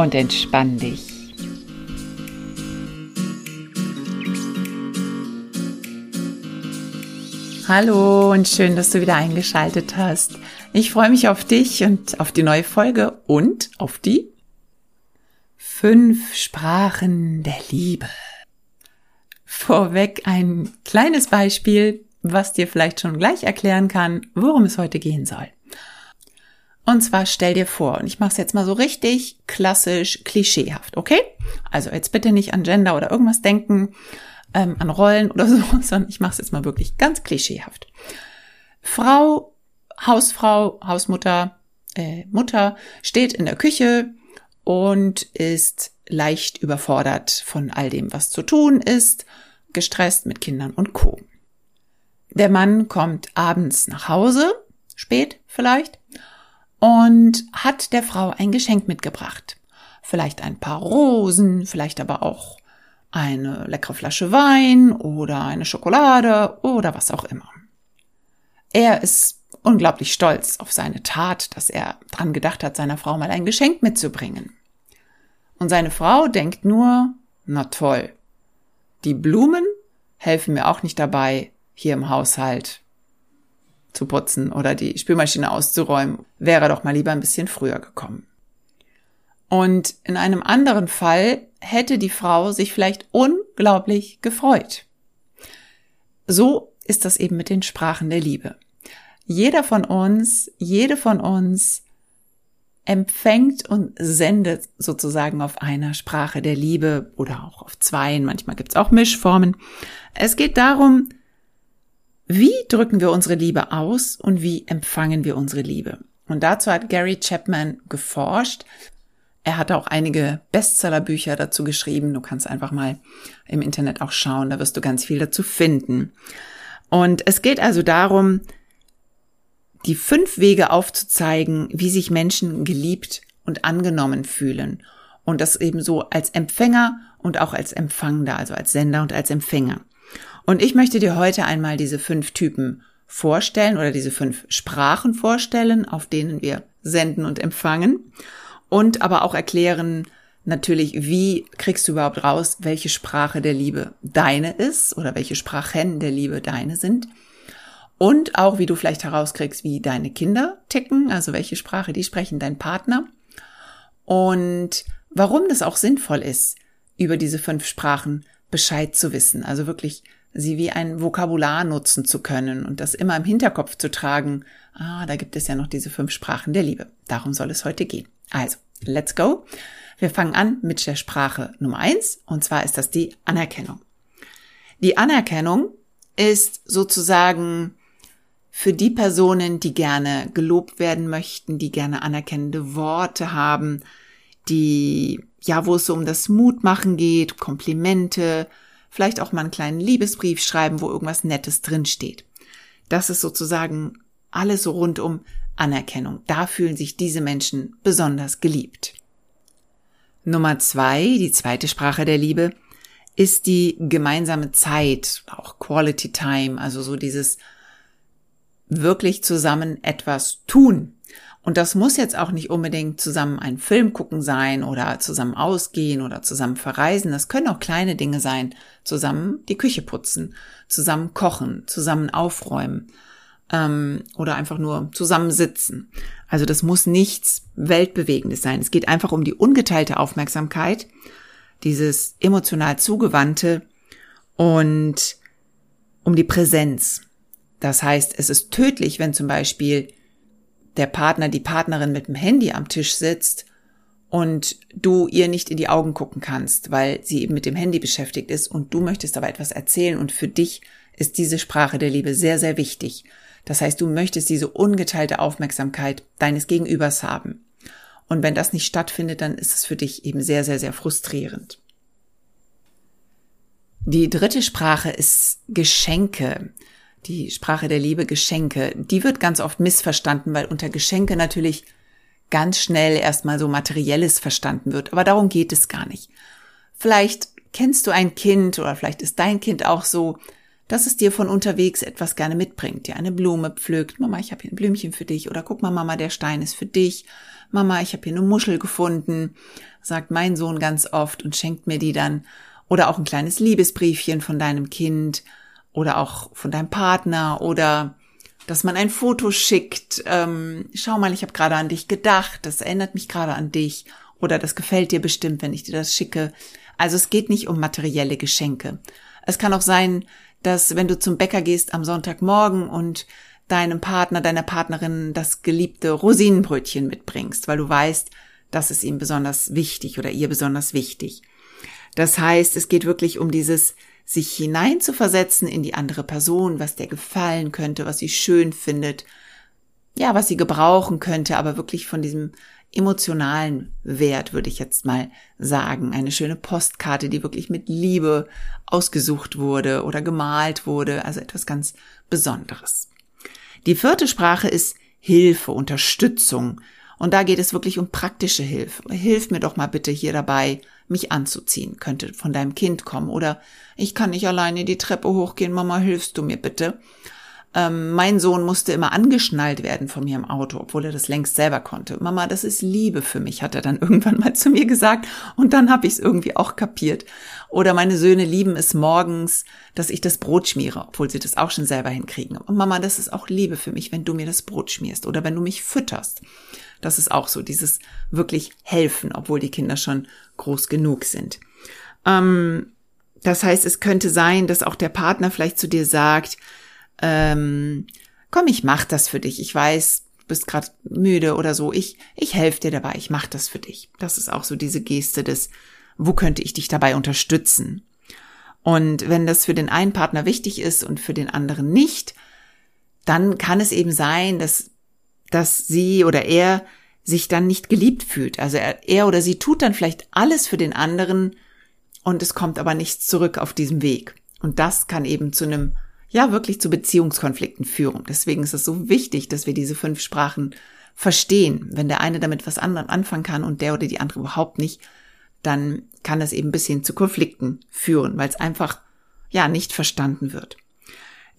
Und entspann dich. Hallo und schön, dass du wieder eingeschaltet hast. Ich freue mich auf dich und auf die neue Folge und auf die fünf Sprachen der Liebe. Vorweg ein kleines Beispiel, was dir vielleicht schon gleich erklären kann, worum es heute gehen soll. Und zwar stell dir vor, und ich mache es jetzt mal so richtig klassisch, klischeehaft, okay? Also jetzt bitte nicht an Gender oder irgendwas denken, ähm, an Rollen oder so, sondern ich mache es jetzt mal wirklich ganz klischeehaft. Frau, Hausfrau, Hausmutter, äh, Mutter steht in der Küche und ist leicht überfordert von all dem, was zu tun ist, gestresst mit Kindern und Co. Der Mann kommt abends nach Hause, spät vielleicht, und hat der Frau ein Geschenk mitgebracht. Vielleicht ein paar Rosen, vielleicht aber auch eine leckere Flasche Wein oder eine Schokolade oder was auch immer. Er ist unglaublich stolz auf seine Tat, dass er dran gedacht hat, seiner Frau mal ein Geschenk mitzubringen. Und seine Frau denkt nur, na toll, die Blumen helfen mir auch nicht dabei, hier im Haushalt zu putzen oder die Spülmaschine auszuräumen, wäre doch mal lieber ein bisschen früher gekommen. Und in einem anderen Fall hätte die Frau sich vielleicht unglaublich gefreut. So ist das eben mit den Sprachen der Liebe. Jeder von uns, jede von uns empfängt und sendet sozusagen auf einer Sprache der Liebe oder auch auf zweien. Manchmal gibt es auch Mischformen. Es geht darum, wie drücken wir unsere Liebe aus und wie empfangen wir unsere Liebe? Und dazu hat Gary Chapman geforscht. Er hat auch einige Bestsellerbücher dazu geschrieben. Du kannst einfach mal im Internet auch schauen, da wirst du ganz viel dazu finden. Und es geht also darum, die fünf Wege aufzuzeigen, wie sich Menschen geliebt und angenommen fühlen. Und das eben so als Empfänger und auch als Empfangender, also als Sender und als Empfänger. Und ich möchte dir heute einmal diese fünf Typen vorstellen oder diese fünf Sprachen vorstellen, auf denen wir senden und empfangen. Und aber auch erklären, natürlich, wie kriegst du überhaupt raus, welche Sprache der Liebe deine ist oder welche Sprachen der Liebe deine sind. Und auch, wie du vielleicht herauskriegst, wie deine Kinder ticken, also welche Sprache die sprechen, dein Partner. Und warum das auch sinnvoll ist, über diese fünf Sprachen Bescheid zu wissen. Also wirklich sie wie ein Vokabular nutzen zu können und das immer im Hinterkopf zu tragen. Ah, da gibt es ja noch diese fünf Sprachen der Liebe. Darum soll es heute gehen. Also, let's go. Wir fangen an mit der Sprache Nummer eins und zwar ist das die Anerkennung. Die Anerkennung ist sozusagen für die Personen, die gerne gelobt werden möchten, die gerne anerkennende Worte haben, die, ja, wo es so um das Mutmachen geht, Komplimente, vielleicht auch mal einen kleinen Liebesbrief schreiben, wo irgendwas Nettes drinsteht. Das ist sozusagen alles so rund um Anerkennung. Da fühlen sich diese Menschen besonders geliebt. Nummer zwei, die zweite Sprache der Liebe, ist die gemeinsame Zeit, auch Quality Time, also so dieses wirklich zusammen etwas tun. Und das muss jetzt auch nicht unbedingt zusammen einen Film gucken sein oder zusammen ausgehen oder zusammen verreisen. Das können auch kleine Dinge sein. Zusammen die Küche putzen, zusammen kochen, zusammen aufräumen ähm, oder einfach nur zusammen sitzen. Also das muss nichts Weltbewegendes sein. Es geht einfach um die ungeteilte Aufmerksamkeit, dieses emotional zugewandte und um die Präsenz. Das heißt, es ist tödlich, wenn zum Beispiel der Partner, die Partnerin mit dem Handy am Tisch sitzt und du ihr nicht in die Augen gucken kannst, weil sie eben mit dem Handy beschäftigt ist und du möchtest aber etwas erzählen und für dich ist diese Sprache der Liebe sehr, sehr wichtig. Das heißt, du möchtest diese ungeteilte Aufmerksamkeit deines Gegenübers haben. Und wenn das nicht stattfindet, dann ist es für dich eben sehr, sehr, sehr frustrierend. Die dritte Sprache ist Geschenke. Die Sprache der Liebe, Geschenke. Die wird ganz oft missverstanden, weil unter Geschenke natürlich ganz schnell erstmal so materielles verstanden wird. Aber darum geht es gar nicht. Vielleicht kennst du ein Kind oder vielleicht ist dein Kind auch so, dass es dir von unterwegs etwas gerne mitbringt, dir eine Blume pflückt. Mama, ich habe hier ein Blümchen für dich. Oder guck mal, Mama, der Stein ist für dich. Mama, ich habe hier eine Muschel gefunden, sagt mein Sohn ganz oft und schenkt mir die dann. Oder auch ein kleines Liebesbriefchen von deinem Kind oder auch von deinem Partner oder dass man ein Foto schickt. Ähm, schau mal, ich habe gerade an dich gedacht, das erinnert mich gerade an dich oder das gefällt dir bestimmt, wenn ich dir das schicke. Also es geht nicht um materielle Geschenke. Es kann auch sein, dass wenn du zum Bäcker gehst am Sonntagmorgen und deinem Partner, deiner Partnerin das geliebte Rosinenbrötchen mitbringst, weil du weißt, das ist ihm besonders wichtig oder ihr besonders wichtig. Das heißt, es geht wirklich um dieses sich hineinzuversetzen in die andere Person, was der gefallen könnte, was sie schön findet, ja, was sie gebrauchen könnte, aber wirklich von diesem emotionalen Wert, würde ich jetzt mal sagen. Eine schöne Postkarte, die wirklich mit Liebe ausgesucht wurde oder gemalt wurde, also etwas ganz Besonderes. Die vierte Sprache ist Hilfe, Unterstützung. Und da geht es wirklich um praktische Hilfe. Hilf mir doch mal bitte hier dabei, mich anzuziehen. Könnte von deinem Kind kommen. Oder ich kann nicht alleine die Treppe hochgehen, Mama, hilfst du mir bitte? Ähm, mein Sohn musste immer angeschnallt werden von mir im Auto, obwohl er das längst selber konnte. Mama, das ist Liebe für mich, hat er dann irgendwann mal zu mir gesagt. Und dann habe ich es irgendwie auch kapiert. Oder meine Söhne lieben es morgens, dass ich das Brot schmiere, obwohl sie das auch schon selber hinkriegen. Und Mama, das ist auch Liebe für mich, wenn du mir das Brot schmierst oder wenn du mich fütterst. Das ist auch so, dieses wirklich helfen, obwohl die Kinder schon groß genug sind. Ähm, das heißt, es könnte sein, dass auch der Partner vielleicht zu dir sagt, ähm, komm, ich mach das für dich. Ich weiß, du bist gerade müde oder so. Ich, ich helfe dir dabei. Ich mach das für dich. Das ist auch so diese Geste des, wo könnte ich dich dabei unterstützen? Und wenn das für den einen Partner wichtig ist und für den anderen nicht, dann kann es eben sein, dass, dass sie oder er sich dann nicht geliebt fühlt. Also er, er oder sie tut dann vielleicht alles für den anderen und es kommt aber nichts zurück auf diesem Weg. Und das kann eben zu einem ja wirklich zu Beziehungskonflikten führen. Deswegen ist es so wichtig, dass wir diese fünf Sprachen verstehen. Wenn der eine damit was anderem anfangen kann und der oder die andere überhaupt nicht, dann kann es eben ein bisschen zu Konflikten führen, weil es einfach ja nicht verstanden wird.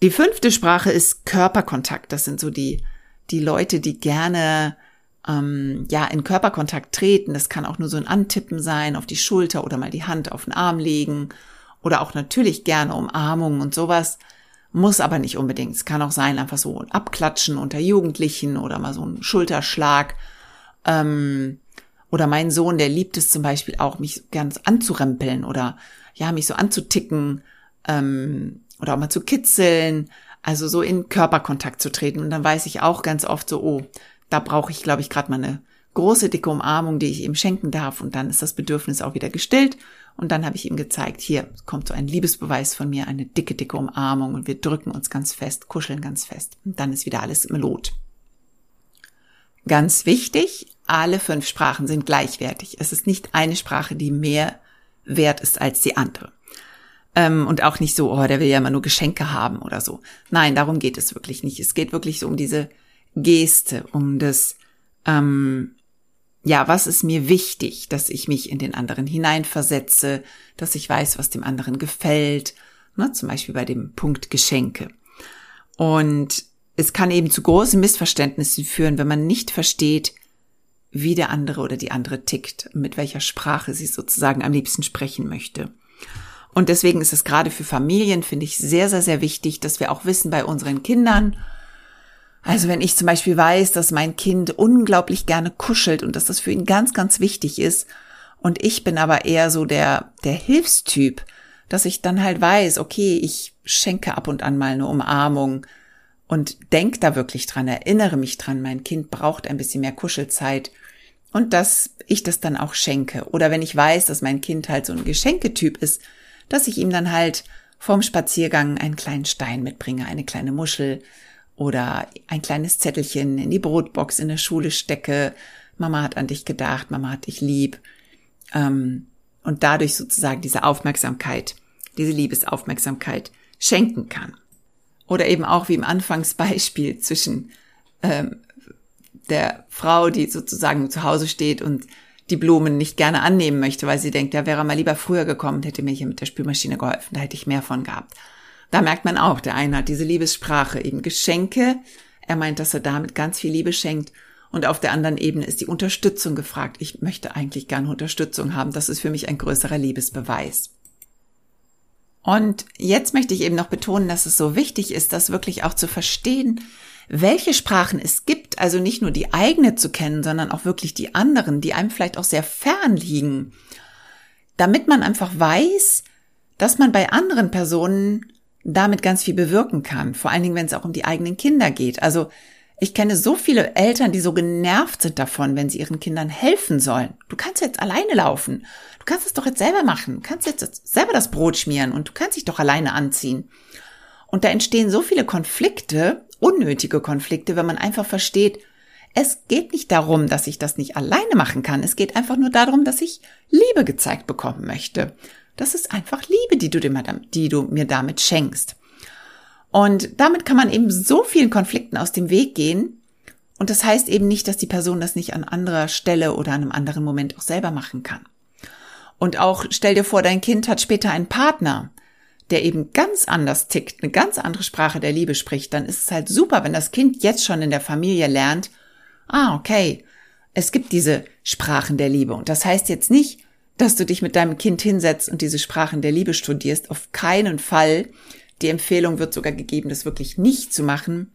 Die fünfte Sprache ist Körperkontakt. Das sind so die die Leute, die gerne ähm, ja in Körperkontakt treten. Das kann auch nur so ein Antippen sein auf die Schulter oder mal die Hand auf den Arm legen oder auch natürlich gerne Umarmungen und sowas. Muss aber nicht unbedingt. Es kann auch sein, einfach so ein Abklatschen unter Jugendlichen oder mal so ein Schulterschlag. Ähm, oder mein Sohn, der liebt es zum Beispiel auch, mich ganz anzurempeln oder ja, mich so anzuticken ähm, oder auch mal zu kitzeln. Also so in Körperkontakt zu treten. Und dann weiß ich auch ganz oft so, oh, da brauche ich, glaube ich, gerade mal eine große, dicke Umarmung, die ich ihm schenken darf. Und dann ist das Bedürfnis auch wieder gestillt. Und dann habe ich ihm gezeigt, hier kommt so ein Liebesbeweis von mir, eine dicke, dicke Umarmung und wir drücken uns ganz fest, kuscheln ganz fest. Und dann ist wieder alles melot. Ganz wichtig, alle fünf Sprachen sind gleichwertig. Es ist nicht eine Sprache, die mehr wert ist als die andere. Ähm, und auch nicht so, oh, der will ja immer nur Geschenke haben oder so. Nein, darum geht es wirklich nicht. Es geht wirklich so um diese Geste, um das, ähm, ja, was ist mir wichtig, dass ich mich in den anderen hineinversetze, dass ich weiß, was dem anderen gefällt, ne, zum Beispiel bei dem Punkt Geschenke. Und es kann eben zu großen Missverständnissen führen, wenn man nicht versteht, wie der andere oder die andere tickt, mit welcher Sprache sie sozusagen am liebsten sprechen möchte. Und deswegen ist es gerade für Familien, finde ich, sehr, sehr, sehr wichtig, dass wir auch wissen bei unseren Kindern, also wenn ich zum Beispiel weiß, dass mein Kind unglaublich gerne kuschelt und dass das für ihn ganz, ganz wichtig ist, und ich bin aber eher so der, der Hilfstyp, dass ich dann halt weiß, okay, ich schenke ab und an mal eine Umarmung und denk da wirklich dran, erinnere mich dran, mein Kind braucht ein bisschen mehr Kuschelzeit und dass ich das dann auch schenke. Oder wenn ich weiß, dass mein Kind halt so ein Geschenketyp ist, dass ich ihm dann halt vorm Spaziergang einen kleinen Stein mitbringe, eine kleine Muschel oder ein kleines Zettelchen in die Brotbox in der Schule stecke, Mama hat an dich gedacht, Mama hat dich lieb. Ähm, und dadurch sozusagen diese Aufmerksamkeit, diese Liebesaufmerksamkeit schenken kann. Oder eben auch wie im Anfangsbeispiel zwischen ähm, der Frau, die sozusagen zu Hause steht und die Blumen nicht gerne annehmen möchte, weil sie denkt, ja, wäre mal lieber früher gekommen hätte mir hier mit der Spülmaschine geholfen, da hätte ich mehr von gehabt. Da merkt man auch, der eine hat diese Liebessprache, eben Geschenke. Er meint, dass er damit ganz viel Liebe schenkt. Und auf der anderen Ebene ist die Unterstützung gefragt. Ich möchte eigentlich gerne Unterstützung haben. Das ist für mich ein größerer Liebesbeweis. Und jetzt möchte ich eben noch betonen, dass es so wichtig ist, das wirklich auch zu verstehen, welche Sprachen es gibt, also nicht nur die eigene zu kennen, sondern auch wirklich die anderen, die einem vielleicht auch sehr fern liegen, damit man einfach weiß, dass man bei anderen Personen damit ganz viel bewirken kann, vor allen Dingen, wenn es auch um die eigenen Kinder geht. Also ich kenne so viele Eltern, die so genervt sind davon, wenn sie ihren Kindern helfen sollen. Du kannst jetzt alleine laufen. Du kannst es doch jetzt selber machen. Du kannst jetzt selber das Brot schmieren und du kannst dich doch alleine anziehen. Und da entstehen so viele Konflikte, unnötige Konflikte, wenn man einfach versteht, es geht nicht darum, dass ich das nicht alleine machen kann. Es geht einfach nur darum, dass ich Liebe gezeigt bekommen möchte. Das ist einfach Liebe, die du, die du mir damit schenkst. Und damit kann man eben so vielen Konflikten aus dem Weg gehen. Und das heißt eben nicht, dass die Person das nicht an anderer Stelle oder an einem anderen Moment auch selber machen kann. Und auch stell dir vor, dein Kind hat später einen Partner, der eben ganz anders tickt, eine ganz andere Sprache der Liebe spricht, dann ist es halt super, wenn das Kind jetzt schon in der Familie lernt, ah, okay, es gibt diese Sprachen der Liebe. Und das heißt jetzt nicht, dass du dich mit deinem Kind hinsetzt und diese Sprachen der Liebe studierst. Auf keinen Fall. Die Empfehlung wird sogar gegeben, das wirklich nicht zu machen,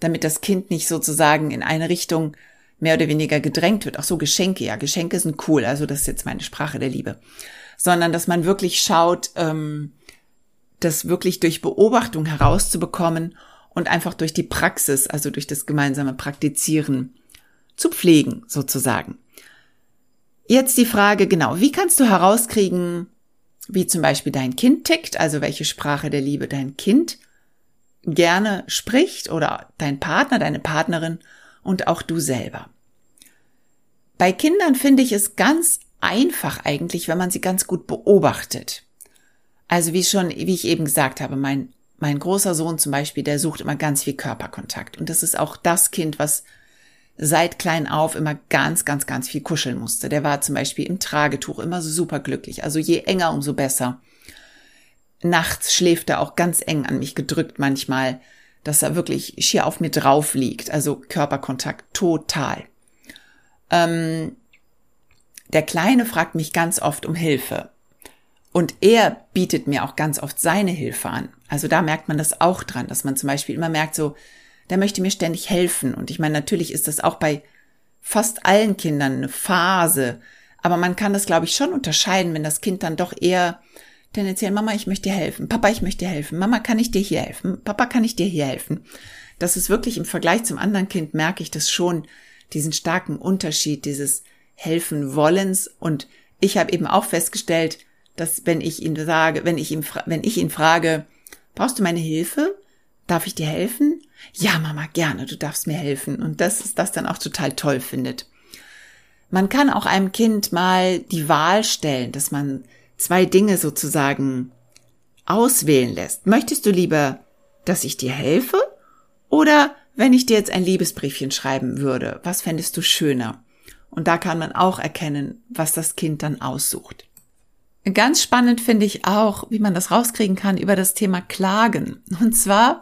damit das Kind nicht sozusagen in eine Richtung mehr oder weniger gedrängt wird. Ach so, Geschenke, ja, Geschenke sind cool, also das ist jetzt meine Sprache der Liebe. Sondern, dass man wirklich schaut, ähm, das wirklich durch Beobachtung herauszubekommen und einfach durch die Praxis, also durch das gemeinsame Praktizieren zu pflegen, sozusagen. Jetzt die Frage, genau, wie kannst du herauskriegen, wie zum Beispiel dein Kind tickt, also welche Sprache der Liebe dein Kind gerne spricht oder dein Partner, deine Partnerin und auch du selber. Bei Kindern finde ich es ganz einfach eigentlich, wenn man sie ganz gut beobachtet. Also wie schon, wie ich eben gesagt habe, mein, mein großer Sohn zum Beispiel, der sucht immer ganz viel Körperkontakt. Und das ist auch das Kind, was seit klein auf immer ganz, ganz, ganz viel kuscheln musste. Der war zum Beispiel im Tragetuch immer super glücklich. Also je enger, umso besser. Nachts schläft er auch ganz eng an mich gedrückt manchmal, dass er wirklich schier auf mir drauf liegt. Also Körperkontakt total. Ähm, der Kleine fragt mich ganz oft um Hilfe. Und er bietet mir auch ganz oft seine Hilfe an. Also da merkt man das auch dran, dass man zum Beispiel immer merkt, so, der möchte mir ständig helfen. Und ich meine, natürlich ist das auch bei fast allen Kindern eine Phase. Aber man kann das, glaube ich, schon unterscheiden, wenn das Kind dann doch eher tendenziell, Mama, ich möchte dir helfen. Papa, ich möchte dir helfen. Mama, kann ich dir hier helfen? Papa, kann ich dir hier helfen? Das ist wirklich im Vergleich zum anderen Kind merke ich das schon, diesen starken Unterschied, dieses Helfen wollens. Und ich habe eben auch festgestellt, dass wenn ich ihn sage, wenn ich ihm, wenn ich ihn frage, brauchst du meine Hilfe? Darf ich dir helfen? Ja, Mama, gerne, du darfst mir helfen. Und das ist das dann auch total toll findet. Man kann auch einem Kind mal die Wahl stellen, dass man zwei Dinge sozusagen auswählen lässt. Möchtest du lieber, dass ich dir helfe? Oder wenn ich dir jetzt ein Liebesbriefchen schreiben würde, was fändest du schöner? Und da kann man auch erkennen, was das Kind dann aussucht. Ganz spannend finde ich auch, wie man das rauskriegen kann über das Thema Klagen. Und zwar,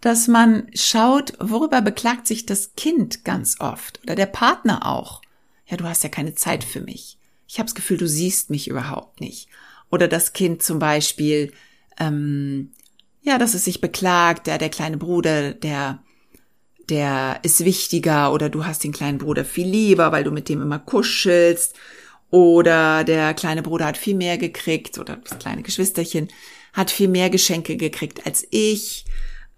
dass man schaut, worüber beklagt sich das Kind ganz oft oder der Partner auch. Ja, du hast ja keine Zeit für mich. Ich habe das Gefühl, du siehst mich überhaupt nicht. Oder das Kind zum Beispiel, ähm, ja, dass es sich beklagt, der, der kleine Bruder, der, der ist wichtiger oder du hast den kleinen Bruder viel lieber, weil du mit dem immer kuschelst oder der kleine Bruder hat viel mehr gekriegt oder das kleine Geschwisterchen hat viel mehr Geschenke gekriegt als ich.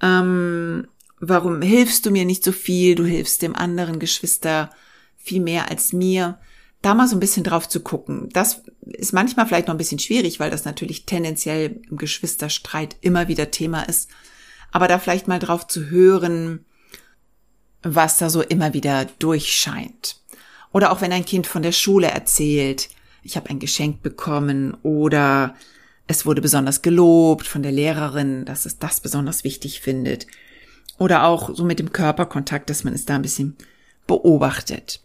Ähm, warum hilfst du mir nicht so viel? Du hilfst dem anderen Geschwister viel mehr als mir. Da mal so ein bisschen drauf zu gucken. Das ist manchmal vielleicht noch ein bisschen schwierig, weil das natürlich tendenziell im Geschwisterstreit immer wieder Thema ist. Aber da vielleicht mal drauf zu hören, was da so immer wieder durchscheint. Oder auch wenn ein Kind von der Schule erzählt, ich habe ein Geschenk bekommen oder es wurde besonders gelobt von der Lehrerin, dass es das besonders wichtig findet. Oder auch so mit dem Körperkontakt, dass man es da ein bisschen beobachtet.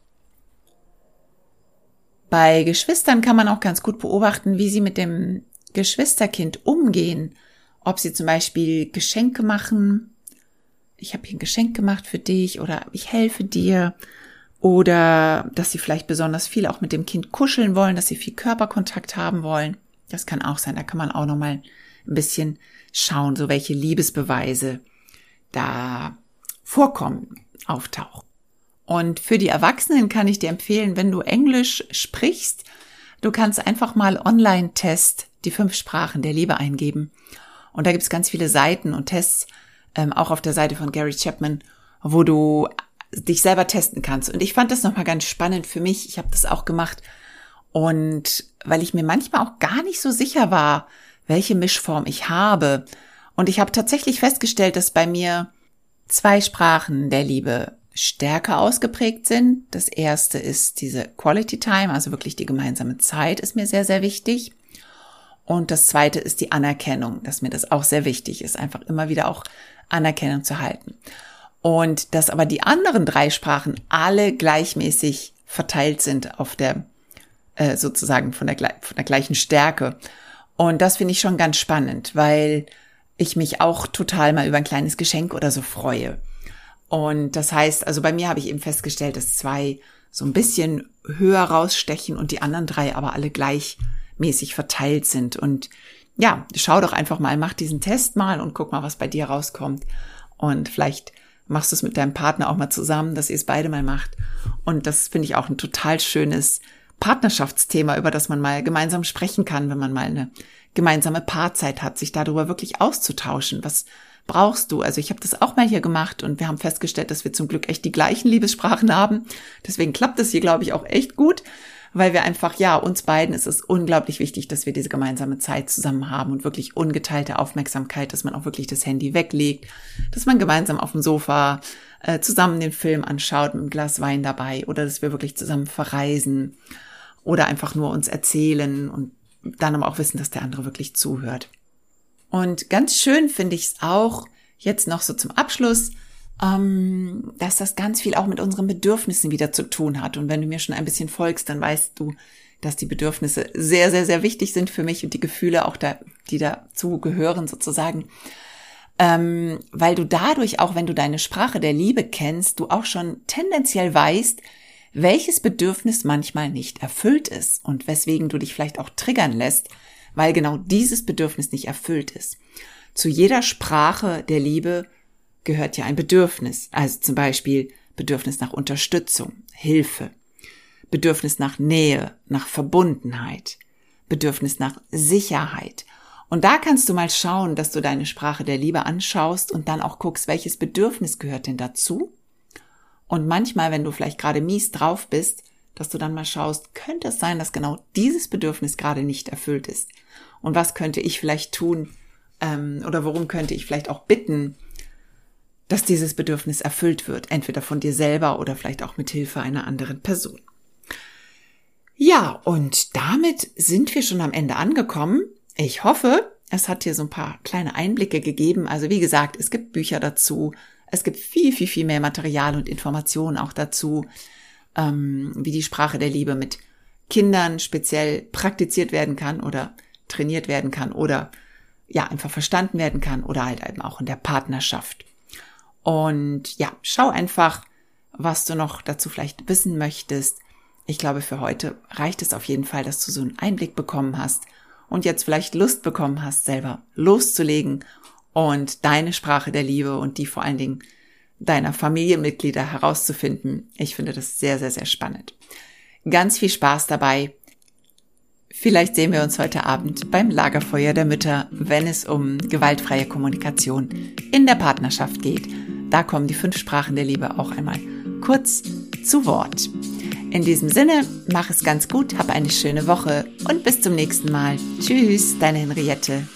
Bei Geschwistern kann man auch ganz gut beobachten, wie sie mit dem Geschwisterkind umgehen. Ob sie zum Beispiel Geschenke machen. Ich habe hier ein Geschenk gemacht für dich oder ich helfe dir. Oder dass sie vielleicht besonders viel auch mit dem Kind kuscheln wollen, dass sie viel Körperkontakt haben wollen. Das kann auch sein. Da kann man auch noch mal ein bisschen schauen, so welche Liebesbeweise da vorkommen, auftauchen. Und für die Erwachsenen kann ich dir empfehlen, wenn du Englisch sprichst, du kannst einfach mal Online-Test die fünf Sprachen der Liebe eingeben. Und da gibt es ganz viele Seiten und Tests, ähm, auch auf der Seite von Gary Chapman, wo du dich selber testen kannst. Und ich fand das nochmal ganz spannend für mich. Ich habe das auch gemacht. Und weil ich mir manchmal auch gar nicht so sicher war, welche Mischform ich habe. Und ich habe tatsächlich festgestellt, dass bei mir zwei Sprachen der Liebe stärker ausgeprägt sind. Das erste ist diese Quality Time, also wirklich die gemeinsame Zeit ist mir sehr, sehr wichtig. Und das zweite ist die Anerkennung, dass mir das auch sehr wichtig ist, einfach immer wieder auch Anerkennung zu halten. Und dass aber die anderen drei Sprachen alle gleichmäßig verteilt sind auf der, äh, sozusagen von der, von der gleichen Stärke. Und das finde ich schon ganz spannend, weil ich mich auch total mal über ein kleines Geschenk oder so freue. Und das heißt, also bei mir habe ich eben festgestellt, dass zwei so ein bisschen höher rausstechen und die anderen drei aber alle gleichmäßig verteilt sind. Und ja, schau doch einfach mal, mach diesen Test mal und guck mal, was bei dir rauskommt. Und vielleicht machst du es mit deinem Partner auch mal zusammen, dass ihr es beide mal macht. Und das finde ich auch ein total schönes Partnerschaftsthema, über das man mal gemeinsam sprechen kann, wenn man mal eine gemeinsame Paarzeit hat, sich darüber wirklich auszutauschen. Was brauchst du? Also ich habe das auch mal hier gemacht und wir haben festgestellt, dass wir zum Glück echt die gleichen Liebessprachen haben. Deswegen klappt es hier, glaube ich, auch echt gut, weil wir einfach, ja, uns beiden ist es unglaublich wichtig, dass wir diese gemeinsame Zeit zusammen haben und wirklich ungeteilte Aufmerksamkeit, dass man auch wirklich das Handy weglegt, dass man gemeinsam auf dem Sofa äh, zusammen den Film anschaut mit einem Glas Wein dabei oder dass wir wirklich zusammen verreisen oder einfach nur uns erzählen und dann aber auch wissen, dass der andere wirklich zuhört. Und ganz schön finde ich es auch jetzt noch so zum Abschluss, ähm, dass das ganz viel auch mit unseren Bedürfnissen wieder zu tun hat. Und wenn du mir schon ein bisschen folgst, dann weißt du, dass die Bedürfnisse sehr, sehr, sehr wichtig sind für mich und die Gefühle auch da, die dazu gehören sozusagen. Ähm, weil du dadurch auch, wenn du deine Sprache der Liebe kennst, du auch schon tendenziell weißt, welches Bedürfnis manchmal nicht erfüllt ist und weswegen du dich vielleicht auch triggern lässt, weil genau dieses Bedürfnis nicht erfüllt ist. Zu jeder Sprache der Liebe gehört ja ein Bedürfnis, also zum Beispiel Bedürfnis nach Unterstützung, Hilfe, Bedürfnis nach Nähe, nach Verbundenheit, Bedürfnis nach Sicherheit. Und da kannst du mal schauen, dass du deine Sprache der Liebe anschaust und dann auch guckst, welches Bedürfnis gehört denn dazu. Und manchmal, wenn du vielleicht gerade mies drauf bist, dass du dann mal schaust, könnte es sein, dass genau dieses Bedürfnis gerade nicht erfüllt ist? Und was könnte ich vielleicht tun ähm, oder worum könnte ich vielleicht auch bitten, dass dieses Bedürfnis erfüllt wird, entweder von dir selber oder vielleicht auch mit Hilfe einer anderen Person. Ja, und damit sind wir schon am Ende angekommen. Ich hoffe, es hat dir so ein paar kleine Einblicke gegeben. Also wie gesagt, es gibt Bücher dazu. Es gibt viel, viel, viel mehr Material und Informationen auch dazu ähm, wie die Sprache der Liebe mit Kindern speziell praktiziert werden kann oder trainiert werden kann oder ja, einfach verstanden werden kann oder halt eben auch in der Partnerschaft. Und ja, schau einfach, was du noch dazu vielleicht wissen möchtest. Ich glaube, für heute reicht es auf jeden Fall, dass du so einen Einblick bekommen hast und jetzt vielleicht Lust bekommen hast, selber loszulegen und deine Sprache der Liebe und die vor allen Dingen deiner Familienmitglieder herauszufinden. Ich finde das sehr, sehr, sehr spannend. Ganz viel Spaß dabei. Vielleicht sehen wir uns heute Abend beim Lagerfeuer der Mütter, wenn es um gewaltfreie Kommunikation in der Partnerschaft geht. Da kommen die fünf Sprachen der Liebe auch einmal kurz zu Wort. In diesem Sinne, mach es ganz gut, hab eine schöne Woche und bis zum nächsten Mal. Tschüss, deine Henriette.